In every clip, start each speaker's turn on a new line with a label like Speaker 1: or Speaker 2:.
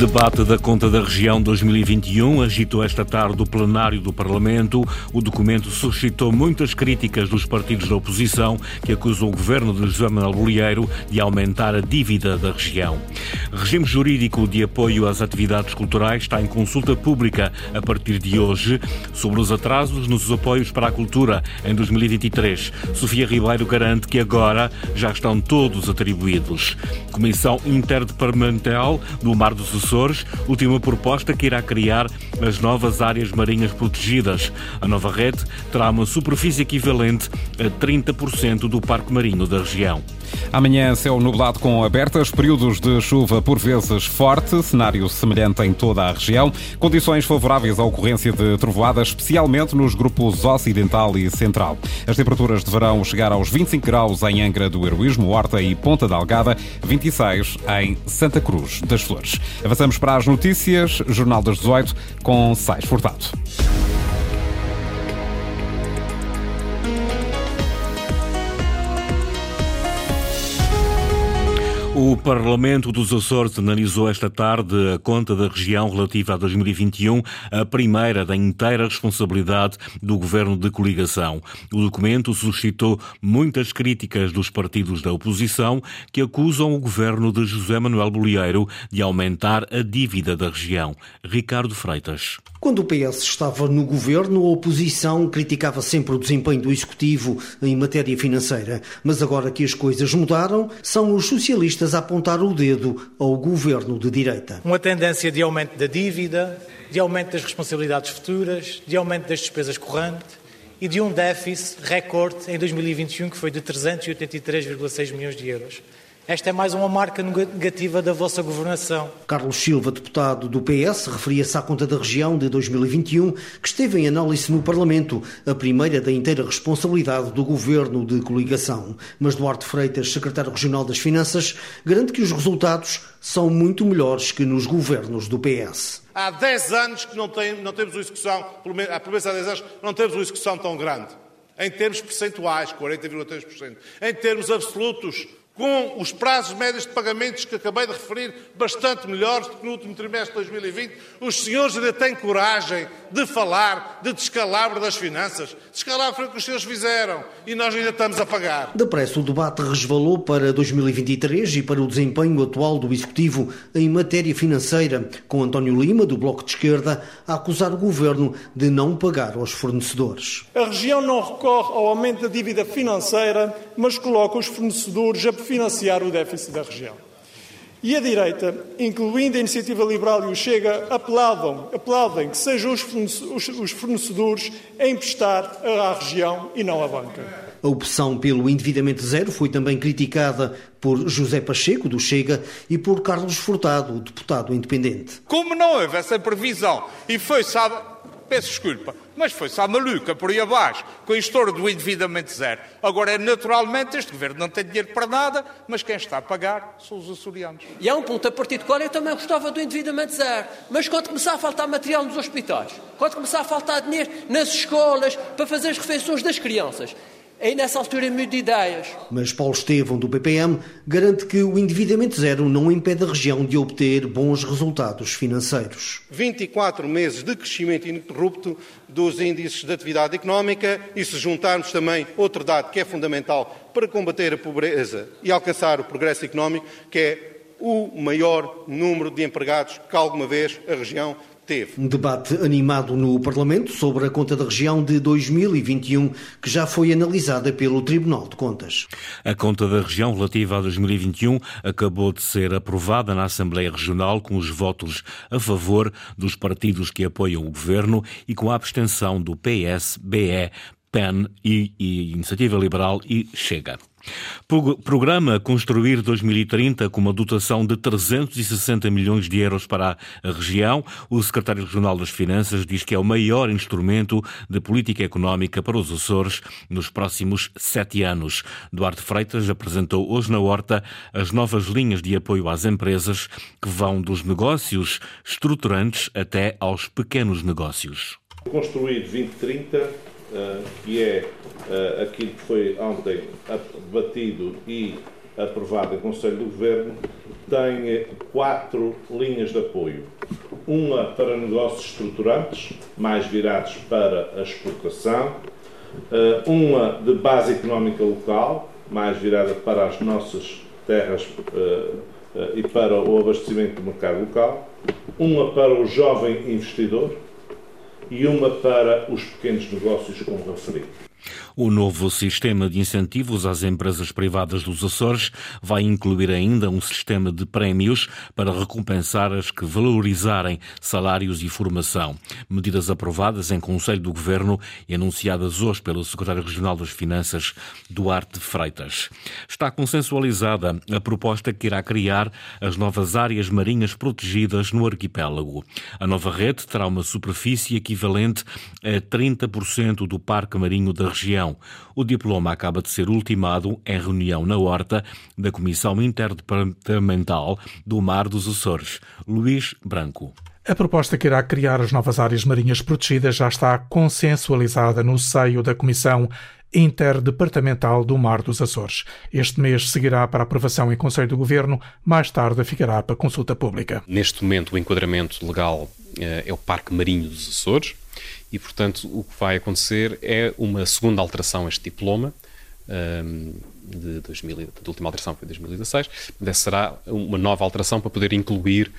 Speaker 1: Debate da Conta da Região 2021 agitou esta tarde o plenário do Parlamento. O documento suscitou muitas críticas dos partidos da oposição que acusam o governo de José Manuel Bolieiro de aumentar a dívida da região. Regime jurídico de apoio às atividades culturais está em consulta pública a partir de hoje sobre os atrasos nos apoios para a cultura em 2023. Sofia Ribeiro garante que agora já estão todos atribuídos. Comissão Interdepartamental do Mar dos Açores, última proposta que irá criar as novas áreas marinhas protegidas. A nova rede terá uma superfície equivalente a 30% do parque marinho da região.
Speaker 2: Amanhã, céu nublado com abertas, períodos de chuva por vezes forte, cenário semelhante em toda a região, condições favoráveis à ocorrência de trovoadas, especialmente nos grupos ocidental e central. As temperaturas deverão chegar aos 25 graus em Angra do Heroísmo, Horta e Ponta da Algada, 26 em Santa Cruz das Flores. Avançamos para as notícias, Jornal das 18, com Sais Furtado.
Speaker 1: O Parlamento dos Açores analisou esta tarde a conta da região relativa a 2021, a primeira da inteira responsabilidade do governo de coligação. O documento suscitou muitas críticas dos partidos da oposição que acusam o governo de José Manuel Bolieiro de aumentar a dívida da região. Ricardo Freitas.
Speaker 3: Quando o PS estava no governo, a oposição criticava sempre o desempenho do executivo em matéria financeira. Mas agora que as coisas mudaram, são os socialistas a apontar o dedo ao governo de direita.
Speaker 4: Uma tendência de aumento da dívida, de aumento das responsabilidades futuras, de aumento das despesas correntes e de um déficit recorde em 2021 que foi de 383,6 milhões de euros. Esta é mais uma marca negativa da vossa governação.
Speaker 3: Carlos Silva, deputado do PS, referia-se à conta da região de 2021, que esteve em análise no Parlamento, a primeira da inteira responsabilidade do governo de coligação. Mas Duarte Freitas, secretário regional das Finanças, garante que os resultados são muito melhores que nos governos do PS.
Speaker 5: Há 10 anos que não, tem, não temos uma execução, pelo menos há 10 anos, não temos uma execução tão grande. Em termos percentuais, 40,3%. Em termos absolutos, com os prazos médios de pagamentos que acabei de referir, bastante melhores do que no último trimestre de 2020, os senhores ainda têm coragem de falar de descalabro das finanças. Descalabro foi o que os senhores fizeram e nós ainda estamos a pagar.
Speaker 3: Depressa, o debate resvalou para 2023 e para o desempenho atual do Executivo em matéria financeira, com António Lima, do Bloco de Esquerda, a acusar o Governo de não pagar aos fornecedores.
Speaker 6: A região não recorre ao aumento da dívida financeira, mas coloca os fornecedores a financiar o déficit da região. E a direita, incluindo a Iniciativa Liberal e o Chega, apeladam, aplaudem que sejam os fornecedores a emprestar à região e não à banca.
Speaker 3: A opção pelo endividamento zero foi também criticada por José Pacheco, do Chega, e por Carlos Furtado, o deputado independente.
Speaker 7: Como não houve essa previsão e foi, sabe, peço desculpa, mas foi-se à maluca por aí abaixo, com a história do endividamento zero. Agora, naturalmente, este governo não tem dinheiro para nada, mas quem está a pagar são os açorianos.
Speaker 8: E há um ponto a partir do qual eu também gostava do endividamento zero. Mas quando começar a faltar material nos hospitais, quando começar a faltar dinheiro nas escolas para fazer as refeições das crianças, Aí nessa altura mudo de ideias.
Speaker 3: Mas Paulo Estevão, do PPM, garante que o endividamento zero não impede a região de obter bons resultados financeiros.
Speaker 9: 24 meses de crescimento ininterrupto dos índices de atividade económica e se juntarmos também outro dado que é fundamental para combater a pobreza e alcançar o progresso económico, que é o maior número de empregados que alguma vez a região teve.
Speaker 3: Um debate animado no Parlamento sobre a conta da região de 2021, que já foi analisada pelo Tribunal de Contas.
Speaker 1: A conta da região relativa a 2021 acabou de ser aprovada na Assembleia Regional com os votos a favor dos partidos que apoiam o governo e com a abstenção do PS, BE, PEN e, e Iniciativa Liberal e Chega. Programa Construir 2030 com uma dotação de 360 milhões de euros para a região. O secretário regional das Finanças diz que é o maior instrumento de política económica para os Açores nos próximos sete anos. Duarte Freitas apresentou hoje na Horta as novas linhas de apoio às empresas que vão dos negócios estruturantes até aos pequenos negócios.
Speaker 10: Construir 2030 que é aquilo que foi ontem debatido e
Speaker 5: aprovado em Conselho do Governo, tem quatro linhas de apoio. Uma para negócios estruturantes, mais virados para a exportação. Eh, uma de base económica local, mais virada para as nossas terras eh, eh, e para o abastecimento do mercado local. Uma para o jovem investidor e uma para os pequenos negócios, como referi.
Speaker 1: O novo sistema de incentivos às empresas privadas dos Açores vai incluir ainda um sistema de prémios para recompensar as que valorizarem salários e formação. Medidas aprovadas em Conselho do Governo e anunciadas hoje pelo Secretário Regional das Finanças, Duarte Freitas. Está consensualizada a proposta que irá criar as novas áreas marinhas protegidas no arquipélago. A nova rede terá uma superfície equivalente a 30% do parque marinho da região o diploma acaba de ser ultimado em reunião na horta da Comissão Interdepartamental do Mar dos Açores. Luís Branco.
Speaker 10: A proposta que irá criar as novas áreas marinhas protegidas já está consensualizada no seio da Comissão Interdepartamental do Mar dos Açores. Este mês seguirá para aprovação em Conselho do Governo, mais tarde ficará para consulta pública.
Speaker 11: Neste momento, o enquadramento legal eh, é o Parque Marinho dos Açores, e, portanto, o que vai acontecer é uma segunda alteração a este diploma, um, de, 2000, de última alteração foi 2016, mas será uma nova alteração para poder incluir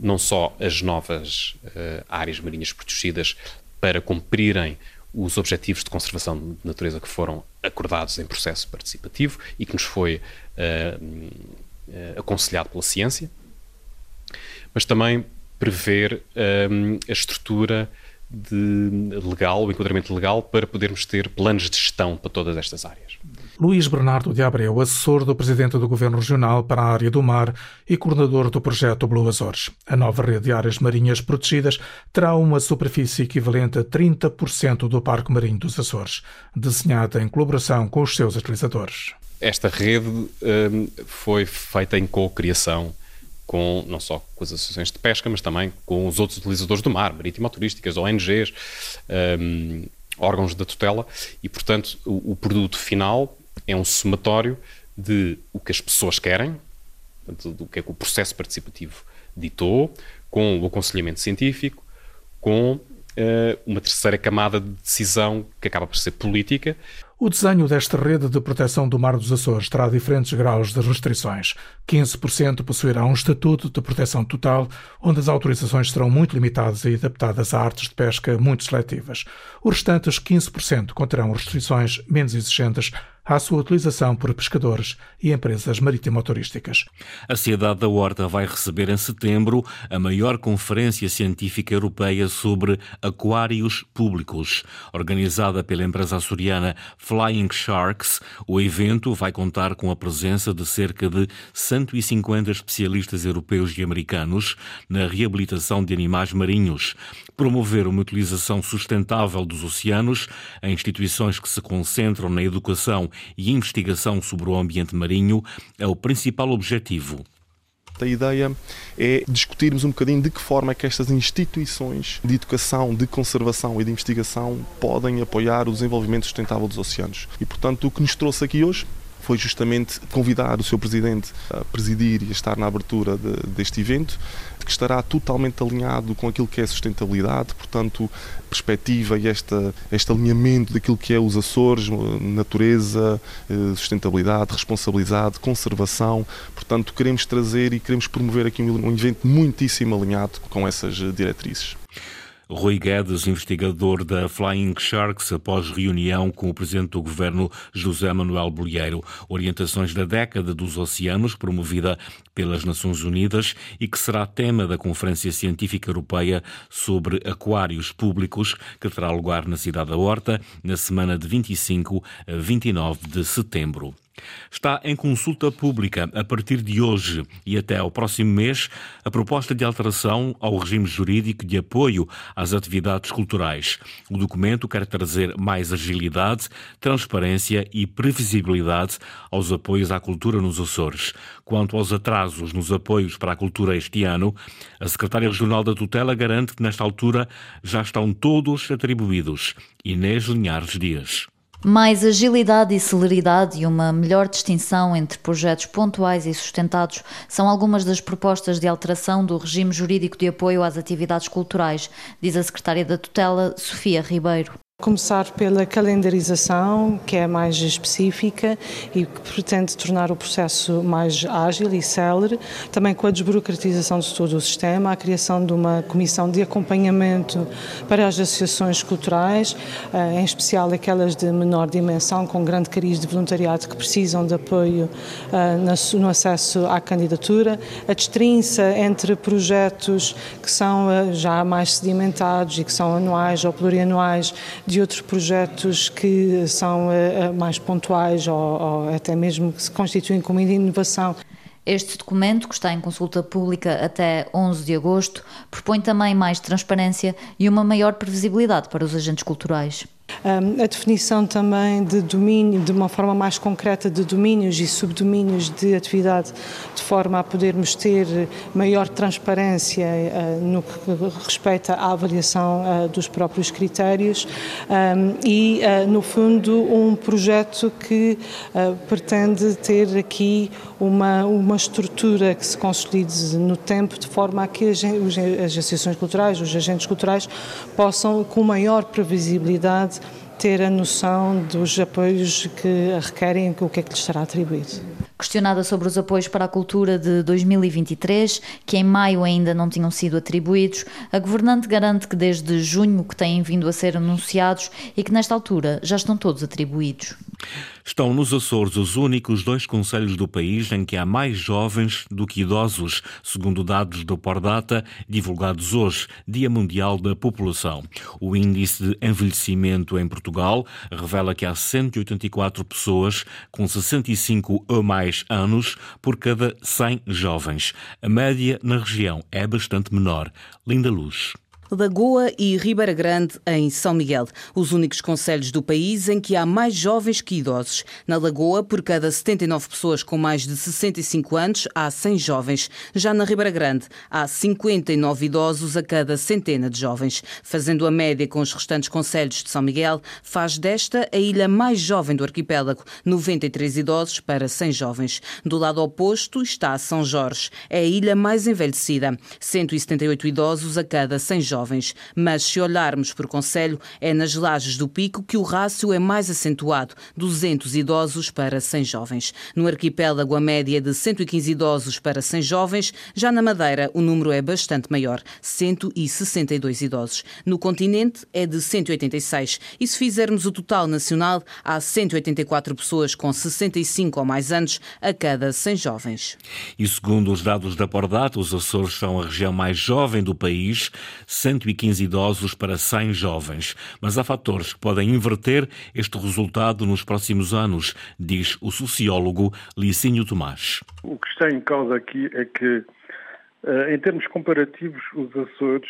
Speaker 11: não só as novas uh, áreas marinhas protegidas para cumprirem os objetivos de conservação de natureza que foram acordados em processo participativo e que nos foi uh, uh, aconselhado pela ciência, mas também prever a estrutura de legal, o enquadramento legal, para podermos ter planos de gestão para todas estas áreas.
Speaker 10: Luís Bernardo de Abreu, assessor do Presidente do Governo Regional para a área do mar e coordenador do projeto Blue Azores. A nova rede de áreas marinhas protegidas terá uma superfície equivalente a 30% do Parque Marinho dos Açores, desenhada em colaboração com os seus utilizadores.
Speaker 11: Esta rede um, foi feita em co-criação com não só com as associações de pesca, mas também com os outros utilizadores do mar, marítimo-turísticas, ONGs, um, órgãos da tutela, e portanto o, o, produto final é um somatório de o que as pessoas querem, do que é que o processo participativo ditou, com o aconselhamento científico, com uh, uma terceira camada de decisão que acaba por ser política,
Speaker 10: o desenho desta rede de proteção do Mar dos Açores terá diferentes graus de restrições. 15% possuirá um estatuto de proteção total, onde as autorizações serão muito limitadas e adaptadas a artes de pesca muito seletivas. Os restantes 15% conterão restrições menos exigentes à sua utilização por pescadores e empresas marítimo-turísticas.
Speaker 1: A Cidade da Horta vai receber em setembro a maior conferência científica europeia sobre aquários públicos. Organizada pela empresa açoriana Flying Sharks, o evento vai contar com a presença de cerca de 150 especialistas europeus e americanos na reabilitação de animais marinhos, promover uma utilização sustentável dos oceanos, em instituições que se concentram na educação e investigação sobre o ambiente marinho é o principal objetivo.
Speaker 12: A ideia é discutirmos um bocadinho de que forma é que estas instituições de educação, de conservação e de investigação podem apoiar o desenvolvimento sustentável dos oceanos. E, portanto, o que nos trouxe aqui hoje foi justamente convidar o seu presidente a presidir e a estar na abertura de, deste evento, que estará totalmente alinhado com aquilo que é sustentabilidade, portanto, perspectiva e esta, este alinhamento daquilo que é os Açores, natureza, eh, sustentabilidade, responsabilidade, conservação. Portanto, queremos trazer e queremos promover aqui um evento muitíssimo alinhado com essas diretrizes.
Speaker 1: Rui Guedes, investigador da Flying Sharks, após reunião com o presidente do governo José Manuel Bolheiro. Orientações da década dos oceanos, promovida pelas Nações Unidas e que será tema da Conferência Científica Europeia sobre Aquários Públicos, que terá lugar na cidade da Horta na semana de 25 a 29 de setembro. Está em consulta pública a partir de hoje e até ao próximo mês a proposta de alteração ao regime jurídico de apoio às atividades culturais. O documento quer trazer mais agilidade, transparência e previsibilidade aos apoios à cultura nos Açores. Quanto aos atrasos nos apoios para a cultura este ano, a Secretária Regional da Tutela garante que nesta altura já estão todos atribuídos. Inês Linhares Dias.
Speaker 13: Mais agilidade e celeridade e uma melhor distinção entre projetos pontuais e sustentados são algumas das propostas de alteração do regime jurídico de apoio às atividades culturais, diz a secretária da tutela, Sofia Ribeiro.
Speaker 14: Começar pela calendarização, que é mais específica e que pretende tornar o processo mais ágil e célere, também com a desburocratização de todo o sistema, a criação de uma comissão de acompanhamento para as associações culturais, eh, em especial aquelas de menor dimensão, com grande cariz de voluntariado que precisam de apoio eh, no acesso à candidatura, a destrinça entre projetos que são eh, já mais sedimentados e que são anuais ou plurianuais de outros projetos que são uh, mais pontuais ou, ou até mesmo que se constituem como inovação.
Speaker 13: Este documento, que está em consulta pública até 11 de agosto, propõe também mais transparência e uma maior previsibilidade para os agentes culturais.
Speaker 14: A definição também de domínio, de uma forma mais concreta, de domínios e subdomínios de atividade, de forma a podermos ter maior transparência uh, no que respeita à avaliação uh, dos próprios critérios. E, uh, no fundo, um projeto que pretende ter aqui uma, uma estrutura que se consolide no tempo, de forma a que as, as associações culturais, os agentes culturais, possam, com maior previsibilidade, ter a noção dos apoios que requerem, o que é que lhes será atribuído.
Speaker 13: Questionada sobre os apoios para a cultura de 2023, que em maio ainda não tinham sido atribuídos, a governante garante que desde junho que têm vindo a ser anunciados e que nesta altura já estão todos atribuídos.
Speaker 1: Estão nos Açores os únicos dois conselhos do país em que há mais jovens do que idosos, segundo dados do Pordata, divulgados hoje, Dia Mundial da População. O índice de envelhecimento em Portugal revela que há 184 pessoas com 65 ou mais anos por cada 100 jovens. A média na região é bastante menor. Linda Luz.
Speaker 15: Lagoa e Ribeira Grande, em São Miguel, os únicos conselhos do país em que há mais jovens que idosos. Na Lagoa, por cada 79 pessoas com mais de 65 anos, há 100 jovens. Já na Ribeira Grande, há 59 idosos a cada centena de jovens. Fazendo a média com os restantes conselhos de São Miguel, faz desta a ilha mais jovem do arquipélago, 93 idosos para 100 jovens. Do lado oposto está São Jorge, é a ilha mais envelhecida, 178 idosos a cada 100 jovens jovens, mas se olharmos por Conselho, é nas lajes do Pico que o rácio é mais acentuado, 200 idosos para 100 jovens. No arquipélago, a média é de 115 idosos para 100 jovens, já na Madeira o número é bastante maior, 162 idosos. No continente é de 186 e se fizermos o total nacional, há 184 pessoas com 65 ou mais anos a cada 100 jovens.
Speaker 1: E segundo os dados da Pordata, os Açores são a região mais jovem do país, 115 idosos para 100 jovens. Mas há fatores que podem inverter este resultado nos próximos anos, diz o sociólogo Licínio Tomás.
Speaker 16: O que está em causa aqui é que, eh, em termos comparativos, os Açores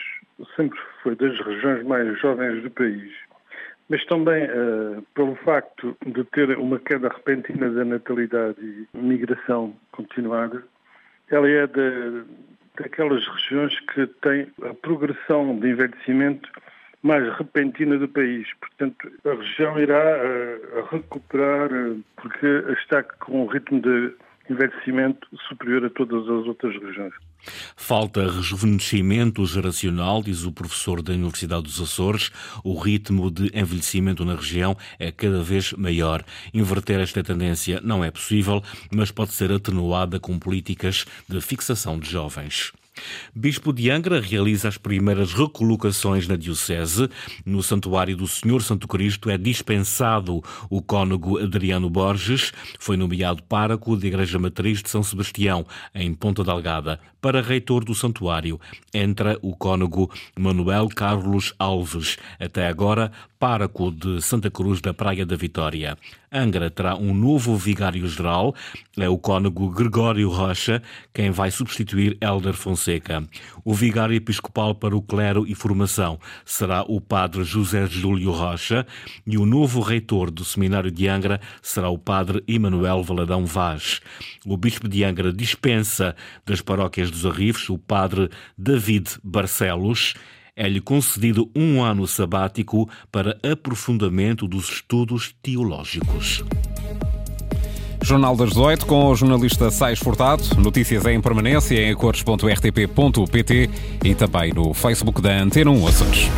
Speaker 16: sempre foi das regiões mais jovens do país. Mas também uh, pelo facto de ter uma queda repentina da natalidade e migração continuada, ela é de, daquelas regiões que têm a progressão de envelhecimento mais repentina do país. Portanto, a região irá uh, recuperar, uh, porque está com um ritmo de envelhecimento superior a todas as outras regiões.
Speaker 1: Falta rejuvenescimento geracional, diz o professor da Universidade dos Açores. O ritmo de envelhecimento na região é cada vez maior. Inverter esta tendência não é possível, mas pode ser atenuada com políticas de fixação de jovens. Bispo de Angra realiza as primeiras recolocações na Diocese. No Santuário do Senhor Santo Cristo é dispensado o cônego Adriano Borges. Foi nomeado pároco da Igreja Matriz de São Sebastião, em Ponta Delgada. Para reitor do santuário entra o cônego Manuel Carlos Alves. Até agora, pároco de Santa Cruz da Praia da Vitória. Angra terá um novo vigário-geral, é o cônego Gregório Rocha, quem vai substituir Helder Fonseca. O vigário episcopal para o clero e formação será o padre José Júlio Rocha e o novo reitor do Seminário de Angra será o padre Emanuel Valadão Vaz. O bispo de Angra dispensa das paróquias dos Arrifes o padre David Barcelos é-lhe concedido um ano sabático para aprofundamento dos estudos teológicos.
Speaker 2: Jornal das 18 com o jornalista Sais Furtado. Notícias em permanência em cores.rtp.pt e também no Facebook da Antena 1 Açores.